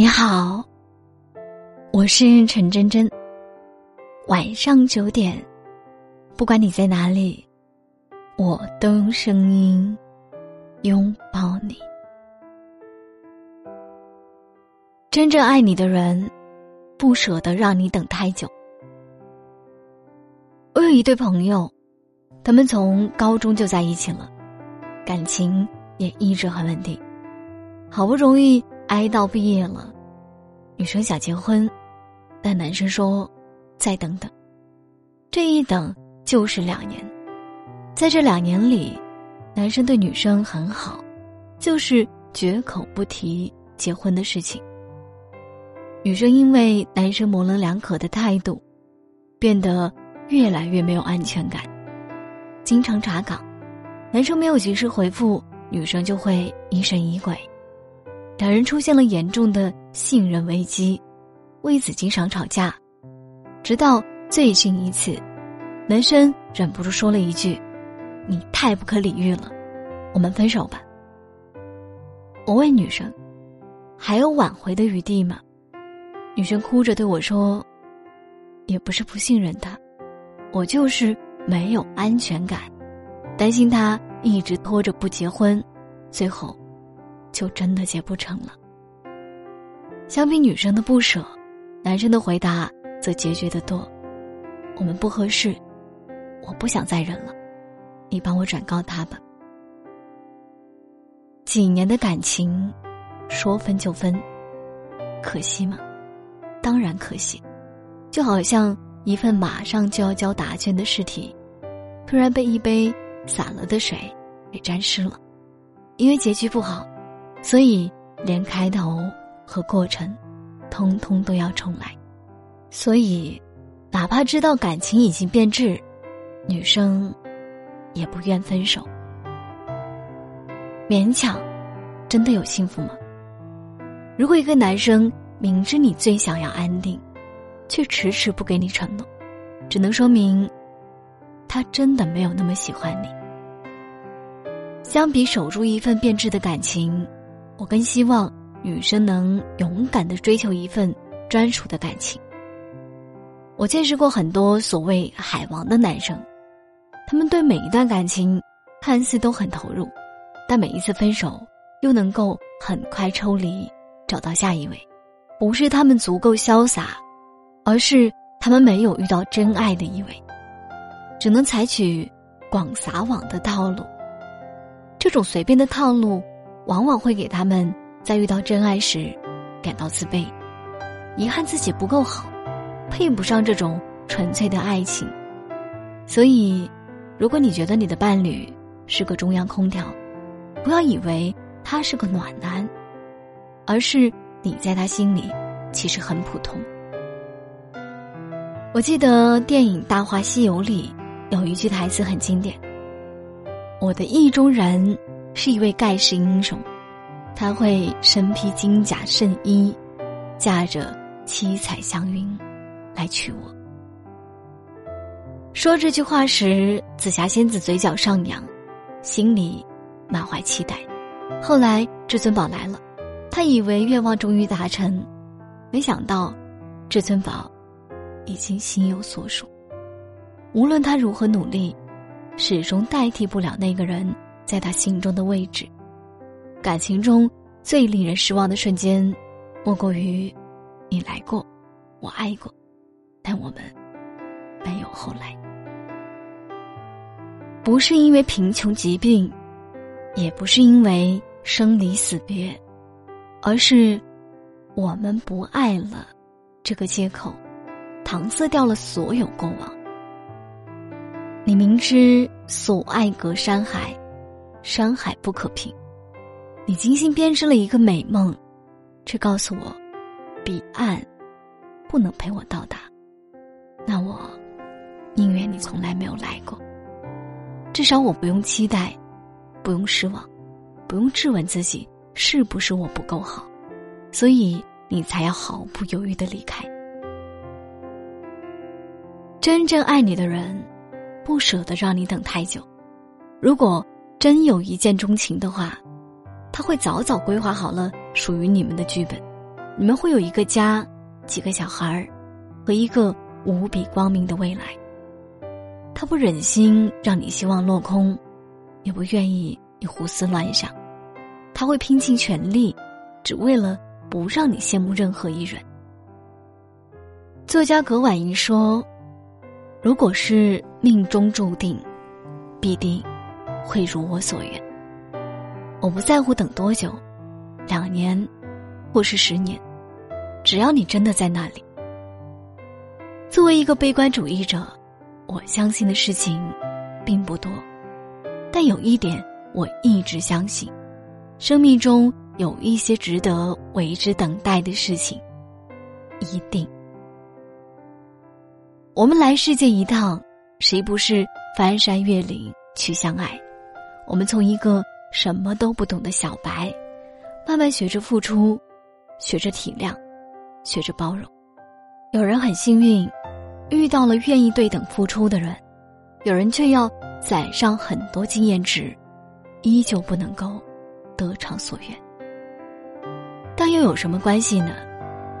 你好，我是陈真真。晚上九点，不管你在哪里，我都用声音拥抱你。真正爱你的人，不舍得让你等太久。我有一对朋友，他们从高中就在一起了，感情也一直很稳定，好不容易。挨到毕业了，女生想结婚，但男生说：“再等等。”这一等就是两年，在这两年里，男生对女生很好，就是绝口不提结婚的事情。女生因为男生模棱两可的态度，变得越来越没有安全感，经常查岗，男生没有及时回复，女生就会疑神疑鬼。两人出现了严重的信任危机，为此经常吵架。直到最近一次，男生忍不住说了一句：“你太不可理喻了，我们分手吧。”我问女生：“还有挽回的余地吗？”女生哭着对我说：“也不是不信任他，我就是没有安全感，担心他一直拖着不结婚，最后。”就真的结不成了。相比女生的不舍，男生的回答则决绝的多。我们不合适，我不想再忍了，你帮我转告他吧。几年的感情，说分就分，可惜吗？当然可惜。就好像一份马上就要交答卷的试题，突然被一杯洒了的水给沾湿了，因为结局不好。所以，连开头和过程，通通都要重来。所以，哪怕知道感情已经变质，女生也不愿分手。勉强，真的有幸福吗？如果一个男生明知你最想要安定，却迟迟不给你承诺，只能说明，他真的没有那么喜欢你。相比守住一份变质的感情。我更希望女生能勇敢的追求一份专属的感情。我见识过很多所谓海王的男生，他们对每一段感情看似都很投入，但每一次分手又能够很快抽离，找到下一位。不是他们足够潇洒，而是他们没有遇到真爱的一位，只能采取广撒网的套路。这种随便的套路。往往会给他们在遇到真爱时感到自卑，遗憾自己不够好，配不上这种纯粹的爱情。所以，如果你觉得你的伴侣是个中央空调，不要以为他是个暖男，而是你在他心里其实很普通。我记得电影《大话西游》里有一句台词很经典：“我的意中人。”是一位盖世英雄，他会身披金甲圣衣，驾着七彩祥云来娶我。说这句话时，紫霞仙子嘴角上扬，心里满怀期待。后来至尊宝来了，他以为愿望终于达成，没想到至尊宝已经心有所属。无论他如何努力，始终代替不了那个人。在他心中的位置，感情中最令人失望的瞬间，莫过于你来过，我爱过，但我们没有后来。不是因为贫穷疾病，也不是因为生离死别，而是我们不爱了这个借口，搪塞掉了所有过往。你明知所爱隔山海。山海不可平，你精心编织了一个美梦，却告诉我，彼岸不能陪我到达。那我宁愿你从来没有来过。至少我不用期待，不用失望，不用质问自己是不是我不够好，所以你才要毫不犹豫的离开。真正爱你的人，不舍得让你等太久。如果。真有一见钟情的话，他会早早规划好了属于你们的剧本，你们会有一个家，几个小孩儿，和一个无比光明的未来。他不忍心让你希望落空，也不愿意你胡思乱想，他会拼尽全力，只为了不让你羡慕任何一人。作家葛婉莹说：“如果是命中注定，必定会如我所愿。我不在乎等多久，两年，或是十年，只要你真的在那里。”作为一个悲观主义者，我相信的事情并不多，但有一点我一直相信：生命中有一些值得为之等待的事情，一定。我们来世界一趟，谁不是翻山越岭去相爱？我们从一个什么都不懂的小白，慢慢学着付出，学着体谅，学着包容。有人很幸运，遇到了愿意对等付出的人；有人却要攒上很多经验值，依旧不能够得偿所愿。但又有什么关系呢？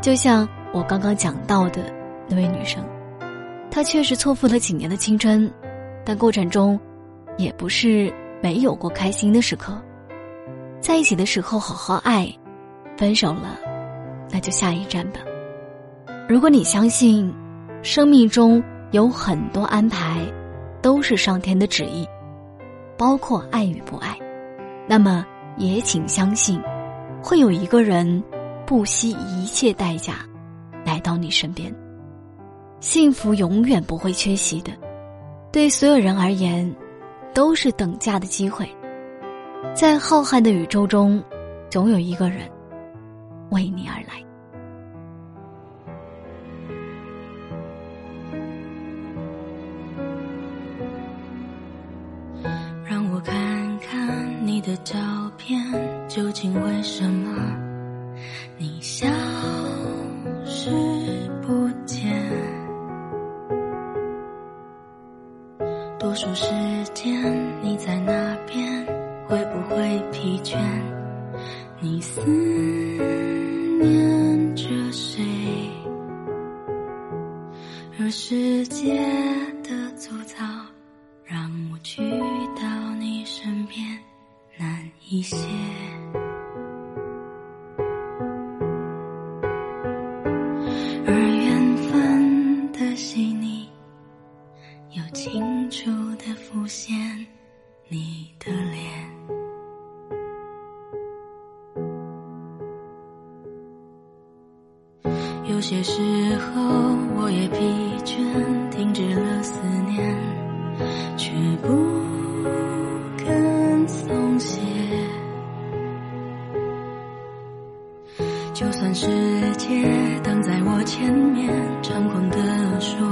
就像我刚刚讲到的那位女生。她确实错付了几年的青春，但过程中，也不是没有过开心的时刻。在一起的时候好好爱，分手了，那就下一站吧。如果你相信，生命中有很多安排，都是上天的旨意，包括爱与不爱，那么也请相信，会有一个人不惜一切代价，来到你身边。幸福永远不会缺席的，对所有人而言，都是等价的机会。在浩瀚的宇宙中，总有一个人为你而来。让我看看你的照片，究竟为什么你笑世界的粗糙让我去到你身边难一些。而缘分的细腻又清楚地浮现你的脸。有些时候我也疲惫就算世界挡在我前面，猖狂地说，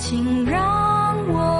请让我